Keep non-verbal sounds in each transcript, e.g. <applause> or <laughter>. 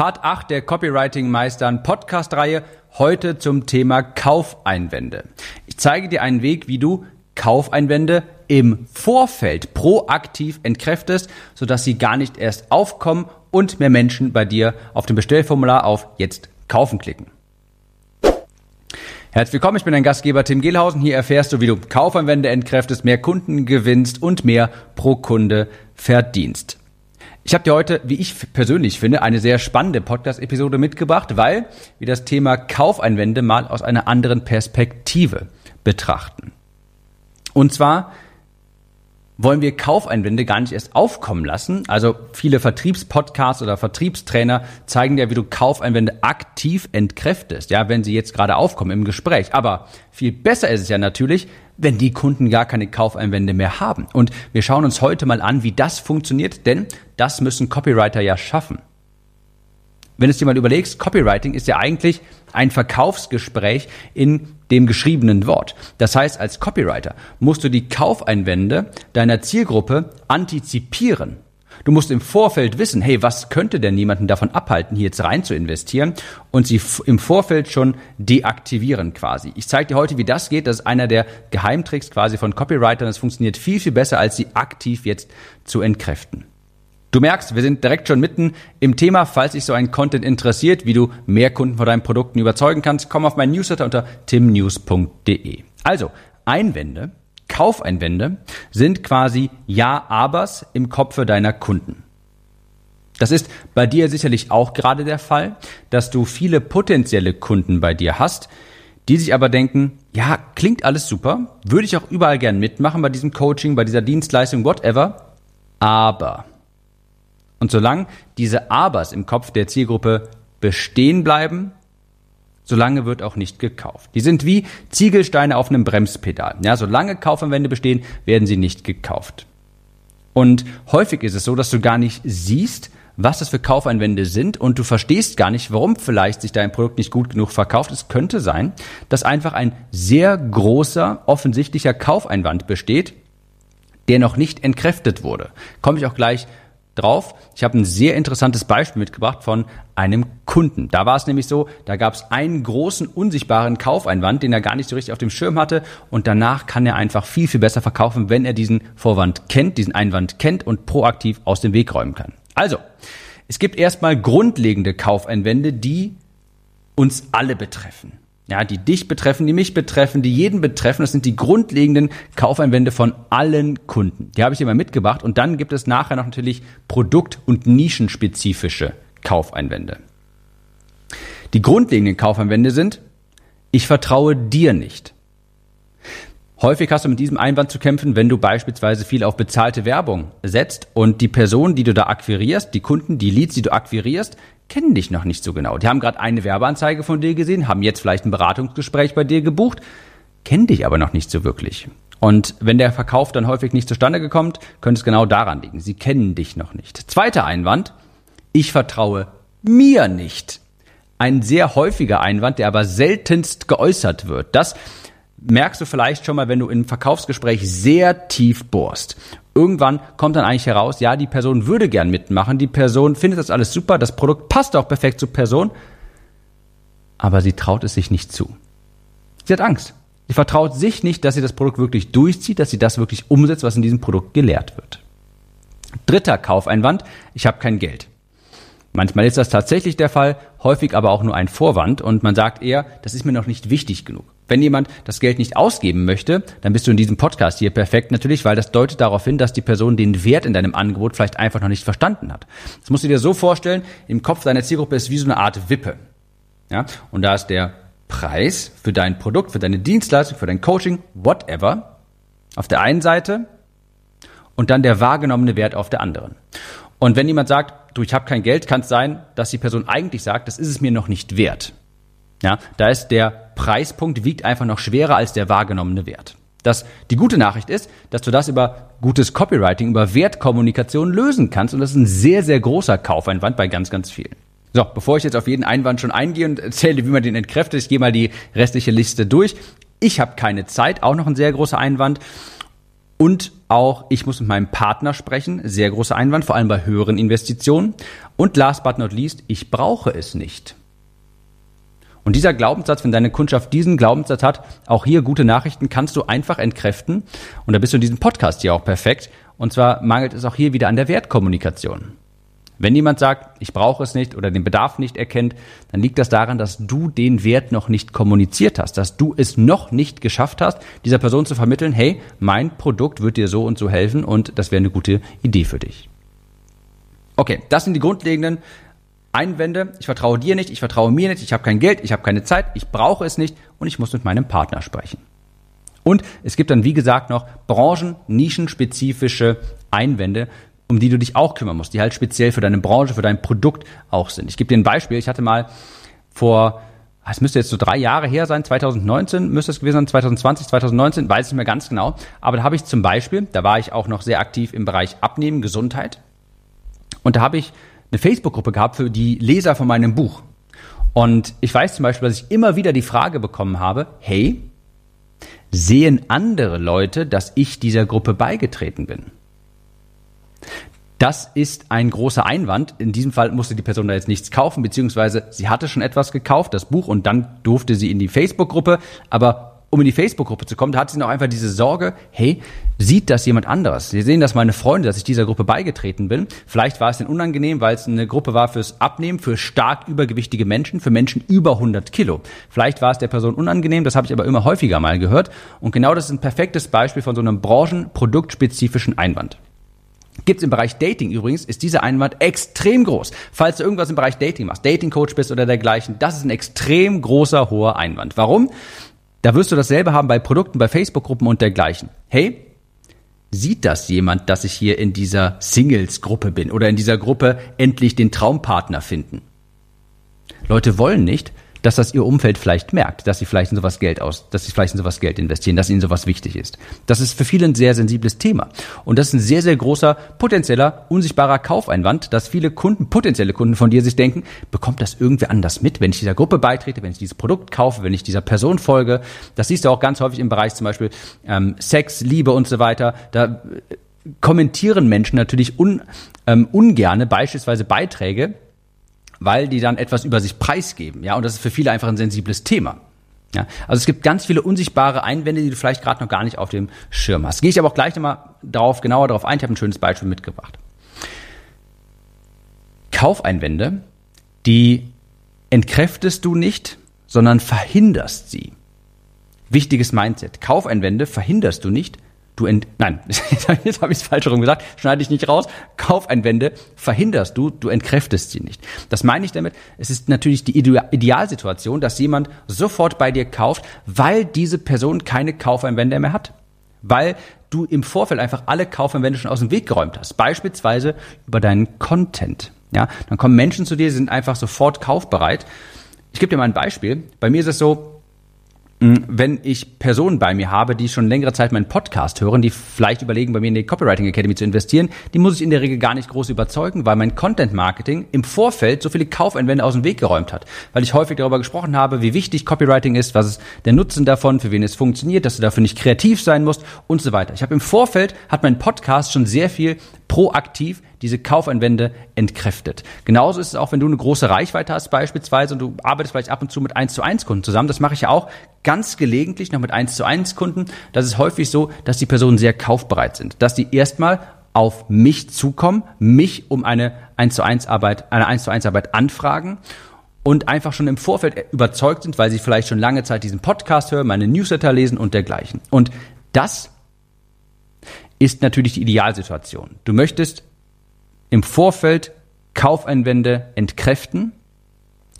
Part 8 der Copywriting Meistern Podcast Reihe. Heute zum Thema Kaufeinwände. Ich zeige dir einen Weg, wie du Kaufeinwände im Vorfeld proaktiv entkräftest, sodass sie gar nicht erst aufkommen und mehr Menschen bei dir auf dem Bestellformular auf Jetzt kaufen klicken. Herzlich willkommen, ich bin dein Gastgeber Tim Gehlhausen. Hier erfährst du, wie du Kaufeinwände entkräftest, mehr Kunden gewinnst und mehr pro Kunde verdienst. Ich habe dir heute, wie ich persönlich finde, eine sehr spannende Podcast-Episode mitgebracht, weil wir das Thema Kaufeinwände mal aus einer anderen Perspektive betrachten. Und zwar wollen wir Kaufeinwände gar nicht erst aufkommen lassen. Also viele Vertriebspodcasts oder Vertriebstrainer zeigen dir, wie du Kaufeinwände aktiv entkräftest, ja, wenn sie jetzt gerade aufkommen im Gespräch. Aber viel besser ist es ja natürlich, wenn die Kunden gar keine Kaufeinwände mehr haben. Und wir schauen uns heute mal an, wie das funktioniert, denn das müssen Copywriter ja schaffen. Wenn du es dir mal überlegst, Copywriting ist ja eigentlich ein Verkaufsgespräch in dem geschriebenen Wort. Das heißt, als Copywriter musst du die Kaufeinwände deiner Zielgruppe antizipieren. Du musst im Vorfeld wissen, hey, was könnte denn niemanden davon abhalten, hier jetzt rein zu investieren und sie im Vorfeld schon deaktivieren quasi. Ich zeige dir heute, wie das geht. Das ist einer der Geheimtricks quasi von Copywritern. Das funktioniert viel, viel besser, als sie aktiv jetzt zu entkräften. Du merkst, wir sind direkt schon mitten im Thema. Falls dich so ein Content interessiert, wie du mehr Kunden von deinen Produkten überzeugen kannst, komm auf meinen Newsletter unter timnews.de. Also, Einwände Kaufeinwände sind quasi Ja-Abers im Kopfe deiner Kunden. Das ist bei dir sicherlich auch gerade der Fall, dass du viele potenzielle Kunden bei dir hast, die sich aber denken, ja, klingt alles super, würde ich auch überall gern mitmachen bei diesem Coaching, bei dieser Dienstleistung, whatever, aber. Und solange diese Abers im Kopf der Zielgruppe bestehen bleiben, solange wird auch nicht gekauft. Die sind wie Ziegelsteine auf einem Bremspedal. Ja, solange Kaufanwände bestehen, werden sie nicht gekauft. Und häufig ist es so, dass du gar nicht siehst, was das für Kaufeinwände sind und du verstehst gar nicht, warum vielleicht sich dein Produkt nicht gut genug verkauft. Es könnte sein, dass einfach ein sehr großer, offensichtlicher Kaufeinwand besteht, der noch nicht entkräftet wurde. Komme ich auch gleich drauf. Ich habe ein sehr interessantes Beispiel mitgebracht von einem Kunden. Da war es nämlich so, da gab es einen großen unsichtbaren Kaufeinwand, den er gar nicht so richtig auf dem Schirm hatte und danach kann er einfach viel, viel besser verkaufen, wenn er diesen Vorwand kennt, diesen Einwand kennt und proaktiv aus dem Weg räumen kann. Also, es gibt erstmal grundlegende Kaufeinwände, die uns alle betreffen ja, die dich betreffen, die mich betreffen, die jeden betreffen. Das sind die grundlegenden Kaufeinwände von allen Kunden. Die habe ich dir mal mitgebracht. Und dann gibt es nachher noch natürlich produkt- und nischenspezifische Kaufeinwände. Die grundlegenden Kaufeinwände sind, ich vertraue dir nicht. Häufig hast du mit diesem Einwand zu kämpfen, wenn du beispielsweise viel auf bezahlte Werbung setzt und die Person, die du da akquirierst, die Kunden, die Leads, die du akquirierst, kennen dich noch nicht so genau. Die haben gerade eine Werbeanzeige von dir gesehen, haben jetzt vielleicht ein Beratungsgespräch bei dir gebucht, kennen dich aber noch nicht so wirklich. Und wenn der Verkauf dann häufig nicht zustande gekommen, könnte es genau daran liegen. Sie kennen dich noch nicht. Zweiter Einwand. Ich vertraue mir nicht. Ein sehr häufiger Einwand, der aber seltenst geäußert wird. Das merkst du vielleicht schon mal, wenn du in einem Verkaufsgespräch sehr tief bohrst. Irgendwann kommt dann eigentlich heraus, ja, die Person würde gern mitmachen, die Person findet das alles super, das Produkt passt auch perfekt zur Person, aber sie traut es sich nicht zu. Sie hat Angst. Sie vertraut sich nicht, dass sie das Produkt wirklich durchzieht, dass sie das wirklich umsetzt, was in diesem Produkt gelehrt wird. Dritter Kaufeinwand, ich habe kein Geld. Manchmal ist das tatsächlich der Fall, häufig aber auch nur ein Vorwand und man sagt eher, das ist mir noch nicht wichtig genug. Wenn jemand das Geld nicht ausgeben möchte, dann bist du in diesem Podcast hier perfekt natürlich, weil das deutet darauf hin, dass die Person den Wert in deinem Angebot vielleicht einfach noch nicht verstanden hat. Das musst du dir so vorstellen, im Kopf deiner Zielgruppe ist wie so eine Art Wippe. Ja? Und da ist der Preis für dein Produkt, für deine Dienstleistung, für dein Coaching, whatever, auf der einen Seite und dann der wahrgenommene Wert auf der anderen. Und wenn jemand sagt, du, ich habe kein Geld, kann es sein, dass die Person eigentlich sagt, das ist es mir noch nicht wert. Ja, da ist der Preispunkt wiegt einfach noch schwerer als der wahrgenommene Wert. Das, die gute Nachricht ist, dass du das über gutes Copywriting, über Wertkommunikation lösen kannst und das ist ein sehr, sehr großer Kaufeinwand bei ganz, ganz vielen. So, bevor ich jetzt auf jeden Einwand schon eingehe und erzähle, wie man den entkräftet, ich gehe mal die restliche Liste durch. Ich habe keine Zeit, auch noch ein sehr großer Einwand. Und auch, ich muss mit meinem Partner sprechen. Sehr großer Einwand, vor allem bei höheren Investitionen. Und last but not least, ich brauche es nicht. Und dieser Glaubenssatz, wenn deine Kundschaft diesen Glaubenssatz hat, auch hier gute Nachrichten, kannst du einfach entkräften. Und da bist du in diesem Podcast hier auch perfekt. Und zwar mangelt es auch hier wieder an der Wertkommunikation. Wenn jemand sagt, ich brauche es nicht oder den Bedarf nicht erkennt, dann liegt das daran, dass du den Wert noch nicht kommuniziert hast, dass du es noch nicht geschafft hast, dieser Person zu vermitteln, hey, mein Produkt wird dir so und so helfen und das wäre eine gute Idee für dich. Okay, das sind die grundlegenden Einwände. Ich vertraue dir nicht, ich vertraue mir nicht, ich habe kein Geld, ich habe keine Zeit, ich brauche es nicht und ich muss mit meinem Partner sprechen. Und es gibt dann, wie gesagt, noch branchen-, nischenspezifische Einwände, um die du dich auch kümmern musst, die halt speziell für deine Branche, für dein Produkt auch sind. Ich gebe dir ein Beispiel. Ich hatte mal vor, es müsste jetzt so drei Jahre her sein, 2019 müsste es gewesen sein, 2020, 2019, weiß ich nicht mehr ganz genau. Aber da habe ich zum Beispiel, da war ich auch noch sehr aktiv im Bereich Abnehmen, Gesundheit. Und da habe ich eine Facebook-Gruppe gehabt für die Leser von meinem Buch. Und ich weiß zum Beispiel, dass ich immer wieder die Frage bekommen habe, hey, sehen andere Leute, dass ich dieser Gruppe beigetreten bin? Das ist ein großer Einwand. In diesem Fall musste die Person da jetzt nichts kaufen, beziehungsweise sie hatte schon etwas gekauft, das Buch, und dann durfte sie in die Facebook-Gruppe. Aber um in die Facebook-Gruppe zu kommen, da hat sie noch einfach diese Sorge, hey, sieht das jemand anderes? Sie sehen das meine Freunde, dass ich dieser Gruppe beigetreten bin. Vielleicht war es denn unangenehm, weil es eine Gruppe war fürs Abnehmen, für stark übergewichtige Menschen, für Menschen über 100 Kilo. Vielleicht war es der Person unangenehm, das habe ich aber immer häufiger mal gehört. Und genau das ist ein perfektes Beispiel von so einem branchenproduktspezifischen Einwand. Gibt's im Bereich Dating übrigens, ist dieser Einwand extrem groß. Falls du irgendwas im Bereich Dating machst, Dating Coach bist oder dergleichen, das ist ein extrem großer, hoher Einwand. Warum? Da wirst du dasselbe haben bei Produkten, bei Facebook-Gruppen und dergleichen. Hey, sieht das jemand, dass ich hier in dieser Singles-Gruppe bin oder in dieser Gruppe endlich den Traumpartner finden? Leute wollen nicht, dass das ihr Umfeld vielleicht merkt, dass sie vielleicht in sowas Geld aus, dass sie vielleicht in sowas Geld investieren, dass ihnen sowas wichtig ist. Das ist für viele ein sehr sensibles Thema. Und das ist ein sehr, sehr großer, potenzieller, unsichtbarer Kaufeinwand, dass viele Kunden, potenzielle Kunden von dir sich denken, bekommt das irgendwer anders mit, wenn ich dieser Gruppe beitrete, wenn ich dieses Produkt kaufe, wenn ich dieser Person folge. Das siehst du auch ganz häufig im Bereich zum Beispiel ähm, Sex, Liebe und so weiter. Da äh, kommentieren Menschen natürlich un, ähm, ungerne beispielsweise Beiträge, weil die dann etwas über sich preisgeben. Ja, und das ist für viele einfach ein sensibles Thema. Ja, also es gibt ganz viele unsichtbare Einwände, die du vielleicht gerade noch gar nicht auf dem Schirm hast. Gehe ich aber auch gleich nochmal darauf, genauer darauf ein. Ich habe ein schönes Beispiel mitgebracht. Kaufeinwände, die entkräftest du nicht, sondern verhinderst sie. Wichtiges Mindset. Kaufeinwände verhinderst du nicht, Du ent Nein, <laughs> jetzt habe ich es falsch herum gesagt. Schneide ich nicht raus. Kaufeinwände verhinderst du, du entkräftest sie nicht. Das meine ich damit. Es ist natürlich die Idealsituation, dass jemand sofort bei dir kauft, weil diese Person keine Kaufeinwände mehr hat. Weil du im Vorfeld einfach alle Kaufeinwände schon aus dem Weg geräumt hast. Beispielsweise über deinen Content. Ja, dann kommen Menschen zu dir, sind einfach sofort kaufbereit. Ich gebe dir mal ein Beispiel. Bei mir ist es so, wenn ich Personen bei mir habe, die schon längere Zeit meinen Podcast hören, die vielleicht überlegen, bei mir in die Copywriting Academy zu investieren, die muss ich in der Regel gar nicht groß überzeugen, weil mein Content Marketing im Vorfeld so viele Kaufeinwände aus dem Weg geräumt hat. Weil ich häufig darüber gesprochen habe, wie wichtig Copywriting ist, was ist der Nutzen davon, für wen es funktioniert, dass du dafür nicht kreativ sein musst und so weiter. Ich habe im Vorfeld, hat mein Podcast schon sehr viel proaktiv diese Kaufeinwände entkräftet. Genauso ist es auch, wenn du eine große Reichweite hast beispielsweise und du arbeitest vielleicht ab und zu mit 1 zu 1 Kunden zusammen. Das mache ich ja auch ganz gelegentlich noch mit 1 zu 1 Kunden. Das ist häufig so, dass die Personen sehr kaufbereit sind, dass die erstmal auf mich zukommen, mich um eine 1 zu 1 Arbeit, eine 1 zu 1 Arbeit anfragen und einfach schon im Vorfeld überzeugt sind, weil sie vielleicht schon lange Zeit diesen Podcast hören, meine Newsletter lesen und dergleichen. Und das ist natürlich die Idealsituation. Du möchtest im Vorfeld Kaufeinwände entkräften,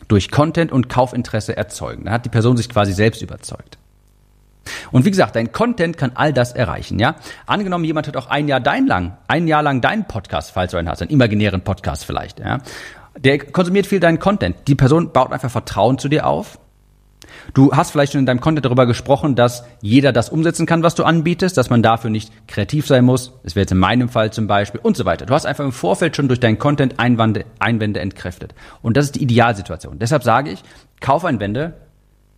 durch Content und Kaufinteresse erzeugen. Da hat die Person sich quasi selbst überzeugt. Und wie gesagt, dein Content kann all das erreichen, ja? Angenommen, jemand hat auch ein Jahr dein lang, ein Jahr lang deinen Podcast, falls du einen hast, einen imaginären Podcast vielleicht, ja? Der konsumiert viel deinen Content. Die Person baut einfach Vertrauen zu dir auf Du hast vielleicht schon in deinem Content darüber gesprochen, dass jeder das umsetzen kann, was du anbietest, dass man dafür nicht kreativ sein muss. Das wäre jetzt in meinem Fall zum Beispiel und so weiter. Du hast einfach im Vorfeld schon durch deinen Content Einwände, Einwände entkräftet. Und das ist die Idealsituation. Deshalb sage ich, Kaufeinwände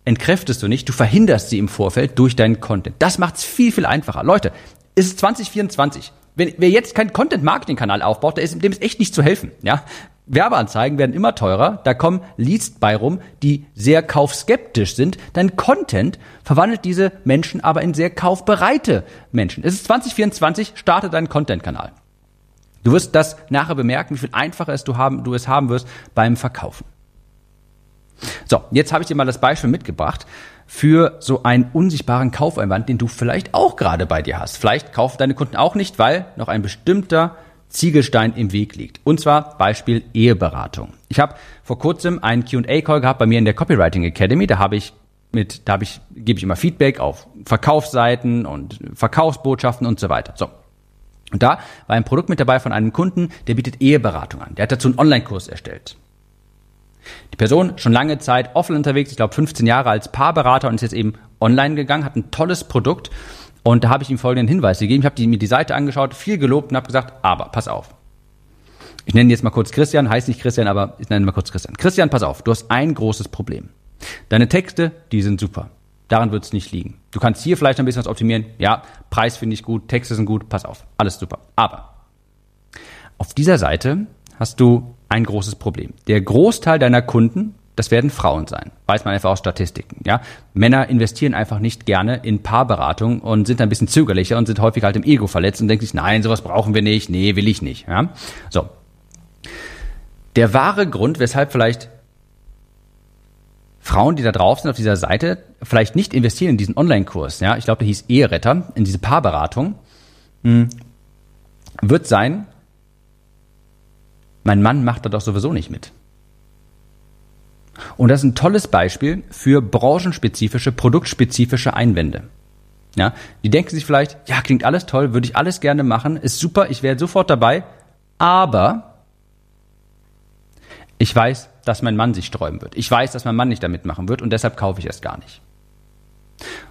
entkräftest du nicht, du verhinderst sie im Vorfeld durch deinen Content. Das macht es viel, viel einfacher. Leute, Es ist 2024. Wenn, wer jetzt keinen Content-Marketing-Kanal aufbaut, der ist, dem ist echt nicht zu helfen. Ja? Werbeanzeigen werden immer teurer, da kommen Leads bei rum, die sehr kaufskeptisch sind. Dein Content verwandelt diese Menschen aber in sehr kaufbereite Menschen. Es ist 2024, starte deinen Content-Kanal. Du wirst das nachher bemerken, wie viel einfacher es du, haben, du es haben wirst beim Verkaufen. So, jetzt habe ich dir mal das Beispiel mitgebracht für so einen unsichtbaren Kaufeinwand, den du vielleicht auch gerade bei dir hast. Vielleicht kaufen deine Kunden auch nicht, weil noch ein bestimmter Ziegelstein im Weg liegt. Und zwar Beispiel Eheberatung. Ich habe vor kurzem einen Q&A-Call gehabt bei mir in der Copywriting Academy. Da habe ich mit, da habe ich, gebe ich immer Feedback auf Verkaufsseiten und Verkaufsbotschaften und so weiter. So. Und da war ein Produkt mit dabei von einem Kunden, der bietet Eheberatung an. Der hat dazu einen Online-Kurs erstellt. Die Person schon lange Zeit offline unterwegs, ich glaube 15 Jahre als Paarberater und ist jetzt eben online gegangen, hat ein tolles Produkt und da habe ich ihm folgenden Hinweis gegeben. Ich habe mir die Seite angeschaut, viel gelobt und habe gesagt, aber pass auf. Ich nenne jetzt mal kurz Christian, heißt nicht Christian, aber ich nenne mal kurz Christian. Christian, pass auf, du hast ein großes Problem. Deine Texte, die sind super. Daran wird es nicht liegen. Du kannst hier vielleicht ein bisschen was optimieren. Ja, Preis finde ich gut, Texte sind gut, pass auf, alles super. Aber auf dieser Seite hast du ein großes Problem. Der Großteil deiner Kunden das werden Frauen sein. Weiß man einfach aus Statistiken, ja. Männer investieren einfach nicht gerne in Paarberatung und sind ein bisschen zögerlicher und sind häufig halt im Ego verletzt und denken sich, nein, sowas brauchen wir nicht, nee, will ich nicht, ja. So. Der wahre Grund, weshalb vielleicht Frauen, die da drauf sind auf dieser Seite, vielleicht nicht investieren in diesen Online-Kurs, ja, ich glaube, der hieß Eheretter, in diese Paarberatung, hm, wird sein, mein Mann macht da doch sowieso nicht mit. Und das ist ein tolles Beispiel für branchenspezifische, produktspezifische Einwände. Ja, die denken sich vielleicht, ja, klingt alles toll, würde ich alles gerne machen, ist super, ich wäre sofort dabei, aber ich weiß, dass mein Mann sich sträuben wird. Ich weiß, dass mein Mann nicht damit machen wird und deshalb kaufe ich es gar nicht.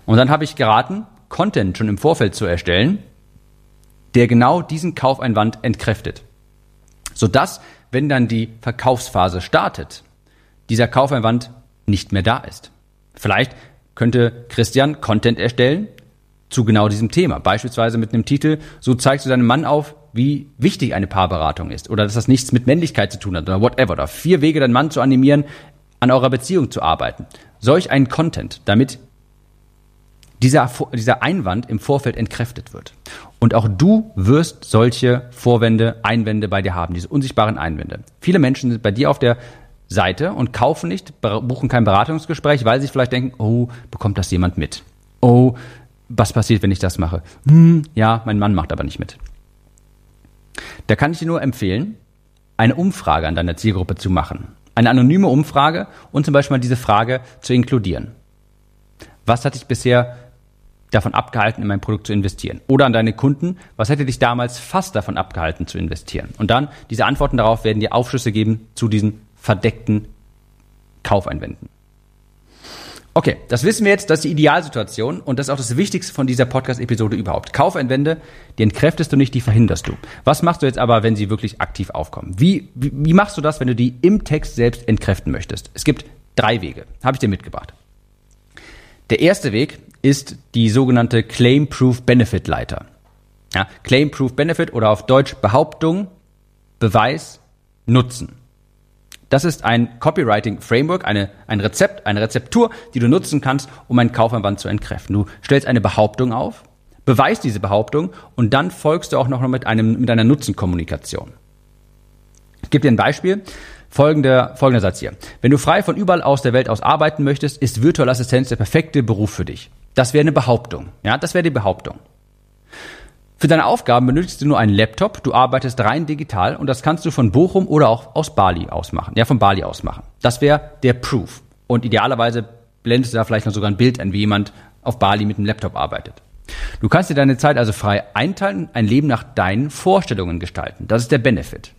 Und dann habe ich geraten, Content schon im Vorfeld zu erstellen, der genau diesen Kaufeinwand entkräftet. Sodass, wenn dann die Verkaufsphase startet, dieser Kaufeinwand nicht mehr da ist. Vielleicht könnte Christian Content erstellen zu genau diesem Thema. Beispielsweise mit einem Titel, so zeigst du deinem Mann auf, wie wichtig eine Paarberatung ist oder dass das nichts mit Männlichkeit zu tun hat oder whatever. Oder vier Wege, deinen Mann zu animieren, an eurer Beziehung zu arbeiten. Solch ein Content, damit dieser, dieser Einwand im Vorfeld entkräftet wird. Und auch du wirst solche Vorwände, Einwände bei dir haben, diese unsichtbaren Einwände. Viele Menschen sind bei dir auf der Seite und kaufen nicht, buchen kein Beratungsgespräch, weil sie vielleicht denken, oh, bekommt das jemand mit? Oh, was passiert, wenn ich das mache? Hm, ja, mein Mann macht aber nicht mit. Da kann ich dir nur empfehlen, eine Umfrage an deiner Zielgruppe zu machen. Eine anonyme Umfrage und zum Beispiel mal diese Frage zu inkludieren. Was hat dich bisher davon abgehalten, in mein Produkt zu investieren? Oder an deine Kunden, was hätte dich damals fast davon abgehalten zu investieren? Und dann, diese Antworten darauf werden dir Aufschlüsse geben zu diesen verdeckten Kaufeinwänden. Okay, das wissen wir jetzt, das ist die Idealsituation und das ist auch das Wichtigste von dieser Podcast-Episode überhaupt. Kaufeinwände, die entkräftest du nicht, die verhinderst du. Was machst du jetzt aber, wenn sie wirklich aktiv aufkommen? Wie, wie, wie machst du das, wenn du die im Text selbst entkräften möchtest? Es gibt drei Wege, habe ich dir mitgebracht. Der erste Weg ist die sogenannte Claim Proof Benefit Leiter. Ja, Claim Proof Benefit oder auf Deutsch Behauptung, Beweis, Nutzen. Das ist ein Copywriting-Framework, eine, ein Rezept, eine Rezeptur, die du nutzen kannst, um einen Kaufeinwand zu entkräften. Du stellst eine Behauptung auf, beweist diese Behauptung und dann folgst du auch noch mit, einem, mit einer Nutzenkommunikation. Ich gebe dir ein Beispiel. Folgender, folgender Satz hier. Wenn du frei von überall aus der Welt aus arbeiten möchtest, ist virtuelle Assistenz der perfekte Beruf für dich. Das wäre eine Behauptung. Ja, das wäre die Behauptung. Für deine Aufgaben benötigst du nur einen Laptop, du arbeitest rein digital und das kannst du von Bochum oder auch aus Bali aus machen. Ja, von Bali aus machen. Das wäre der Proof. Und idealerweise blendest du da vielleicht noch sogar ein Bild ein, wie jemand auf Bali mit einem Laptop arbeitet. Du kannst dir deine Zeit also frei einteilen, ein Leben nach deinen Vorstellungen gestalten. Das ist der Benefit.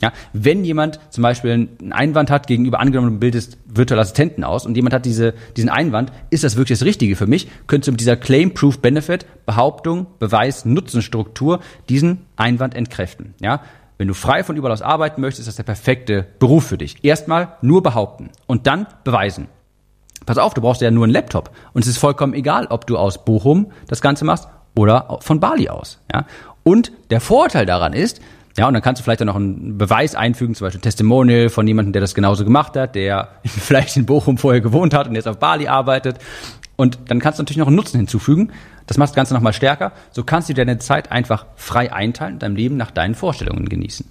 Ja, wenn jemand zum Beispiel einen Einwand hat gegenüber angenommen, du bildest virtuelle Assistenten aus und jemand hat diese, diesen Einwand, ist das wirklich das Richtige für mich, könntest du mit dieser Claim, Proof, Benefit, Behauptung, Beweis, Nutzenstruktur diesen Einwand entkräften. Ja, wenn du frei von überall aus arbeiten möchtest, ist das der perfekte Beruf für dich. Erstmal nur behaupten und dann beweisen. Pass auf, du brauchst ja nur einen Laptop und es ist vollkommen egal, ob du aus Bochum das Ganze machst oder von Bali aus. Ja? Und der Vorteil daran ist, ja, und dann kannst du vielleicht auch noch einen Beweis einfügen, zum Beispiel ein Testimonial von jemandem, der das genauso gemacht hat, der <laughs> vielleicht in Bochum vorher gewohnt hat und jetzt auf Bali arbeitet. Und dann kannst du natürlich noch einen Nutzen hinzufügen. Das macht das Ganze nochmal stärker. So kannst du deine Zeit einfach frei einteilen und dein Leben nach deinen Vorstellungen genießen.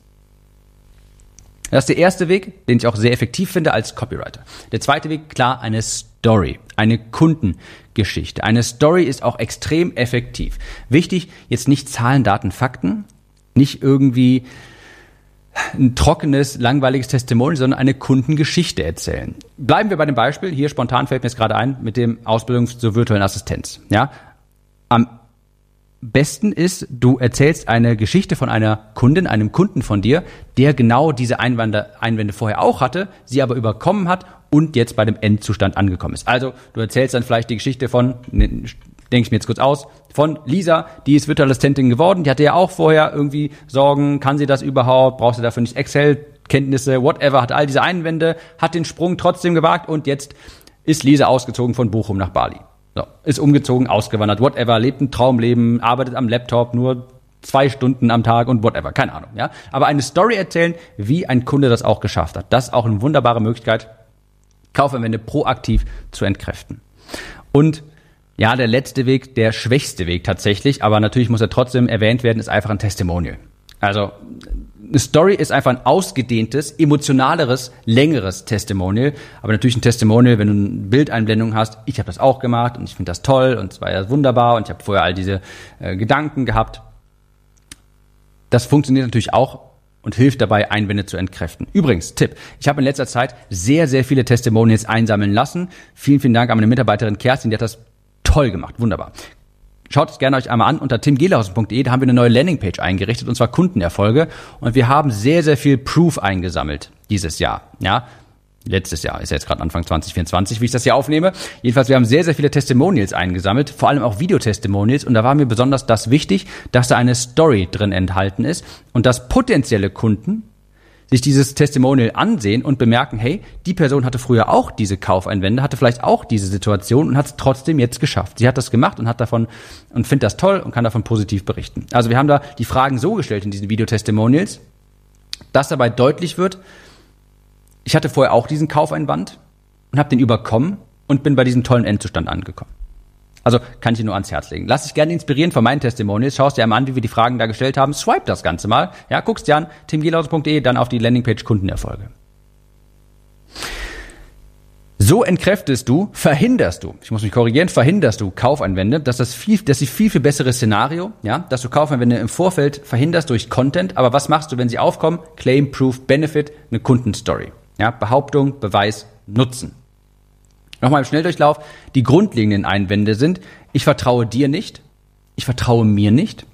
Das ist der erste Weg, den ich auch sehr effektiv finde als Copywriter. Der zweite Weg, klar, eine Story, eine Kundengeschichte. Eine Story ist auch extrem effektiv. Wichtig, jetzt nicht Zahlen, Daten, Fakten, nicht irgendwie ein trockenes, langweiliges Testimonial, sondern eine Kundengeschichte erzählen. Bleiben wir bei dem Beispiel. Hier spontan fällt mir jetzt gerade ein mit dem Ausbildung zur virtuellen Assistenz. Ja, am besten ist, du erzählst eine Geschichte von einer Kundin, einem Kunden von dir, der genau diese Einwände, Einwände vorher auch hatte, sie aber überkommen hat und jetzt bei dem Endzustand angekommen ist. Also du erzählst dann vielleicht die Geschichte von, ne, denke ich mir jetzt kurz aus, von Lisa, die ist virtuelle Assistentin geworden, die hatte ja auch vorher irgendwie Sorgen, kann sie das überhaupt, braucht sie dafür nicht Excel, Kenntnisse, whatever, hat all diese Einwände, hat den Sprung trotzdem gewagt und jetzt ist Lisa ausgezogen von Bochum nach Bali. So, ist umgezogen, ausgewandert, whatever, lebt ein Traumleben, arbeitet am Laptop nur zwei Stunden am Tag und whatever, keine Ahnung, ja. Aber eine Story erzählen, wie ein Kunde das auch geschafft hat. Das ist auch eine wunderbare Möglichkeit, Kaufanwände proaktiv zu entkräften. Und ja, der letzte Weg, der schwächste Weg tatsächlich, aber natürlich muss er trotzdem erwähnt werden, ist einfach ein Testimonial. Also eine Story ist einfach ein ausgedehntes, emotionaleres, längeres Testimonial. Aber natürlich ein Testimonial, wenn du eine Bildeinblendung hast, ich habe das auch gemacht und ich finde das toll und es war ja wunderbar und ich habe vorher all diese äh, Gedanken gehabt. Das funktioniert natürlich auch und hilft dabei, Einwände zu entkräften. Übrigens, Tipp, ich habe in letzter Zeit sehr, sehr viele Testimonials einsammeln lassen. Vielen, vielen Dank an meine Mitarbeiterin Kerstin, die hat das toll gemacht, wunderbar. Schaut es gerne euch einmal an unter timgelausen.de, da haben wir eine neue Landingpage eingerichtet und zwar Kundenerfolge und wir haben sehr sehr viel Proof eingesammelt dieses Jahr, ja? Letztes Jahr ist ja jetzt gerade Anfang 2024, wie ich das hier aufnehme. Jedenfalls, wir haben sehr, sehr viele Testimonials eingesammelt, vor allem auch Videotestimonials. Und da war mir besonders das wichtig, dass da eine Story drin enthalten ist und dass potenzielle Kunden sich dieses Testimonial ansehen und bemerken, hey, die Person hatte früher auch diese Kaufeinwände, hatte vielleicht auch diese Situation und hat es trotzdem jetzt geschafft. Sie hat das gemacht und hat davon und findet das toll und kann davon positiv berichten. Also wir haben da die Fragen so gestellt in diesen Videotestimonials, dass dabei deutlich wird, ich hatte vorher auch diesen Kaufeinwand und habe den überkommen und bin bei diesem tollen Endzustand angekommen. Also kann ich dir nur ans Herz legen. Lass dich gerne inspirieren von meinen Testimonials. Schaust dir einmal an, wie wir die Fragen da gestellt haben. Swipe das Ganze mal. Ja, guckst dir an, timgelause.de, dann auf die Landingpage Kundenerfolge. So entkräftest du, verhinderst du, ich muss mich korrigieren, verhinderst du Kaufeinwände, dass das viel, das ist viel, viel bessere Szenario, ja, dass du Kaufeinwände im Vorfeld verhinderst durch Content, aber was machst du, wenn sie aufkommen? Claim, Proof, Benefit, eine Kundenstory. Ja, Behauptung, Beweis, Nutzen. Nochmal im Schnelldurchlauf. Die grundlegenden Einwände sind, ich vertraue dir nicht, ich vertraue mir nicht,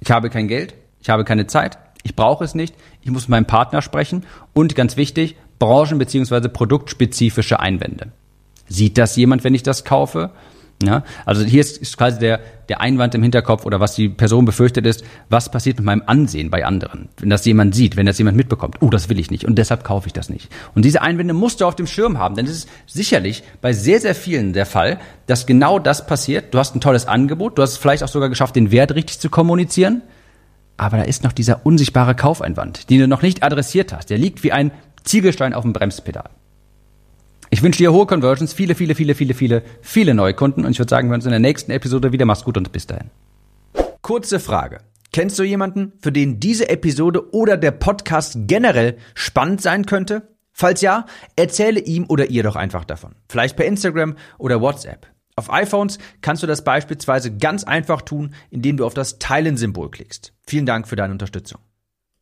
ich habe kein Geld, ich habe keine Zeit, ich brauche es nicht, ich muss mit meinem Partner sprechen und ganz wichtig, branchen- bzw. produktspezifische Einwände. Sieht das jemand, wenn ich das kaufe? Ja, also hier ist, ist quasi der, der Einwand im Hinterkopf oder was die Person befürchtet ist, was passiert mit meinem Ansehen bei anderen, wenn das jemand sieht, wenn das jemand mitbekommt, oh, das will ich nicht und deshalb kaufe ich das nicht. Und diese Einwände musst du auf dem Schirm haben, denn es ist sicherlich bei sehr, sehr vielen der Fall, dass genau das passiert. Du hast ein tolles Angebot, du hast es vielleicht auch sogar geschafft, den Wert richtig zu kommunizieren, aber da ist noch dieser unsichtbare Kaufeinwand, den du noch nicht adressiert hast. Der liegt wie ein Ziegelstein auf dem Bremspedal. Ich wünsche dir hohe Conversions, viele, viele, viele, viele, viele, viele neue Kunden und ich würde sagen, wir uns in der nächsten Episode wieder. Mach's gut und bis dahin. Kurze Frage. Kennst du jemanden, für den diese Episode oder der Podcast generell spannend sein könnte? Falls ja, erzähle ihm oder ihr doch einfach davon. Vielleicht per Instagram oder WhatsApp. Auf iPhones kannst du das beispielsweise ganz einfach tun, indem du auf das Teilen-Symbol klickst. Vielen Dank für deine Unterstützung.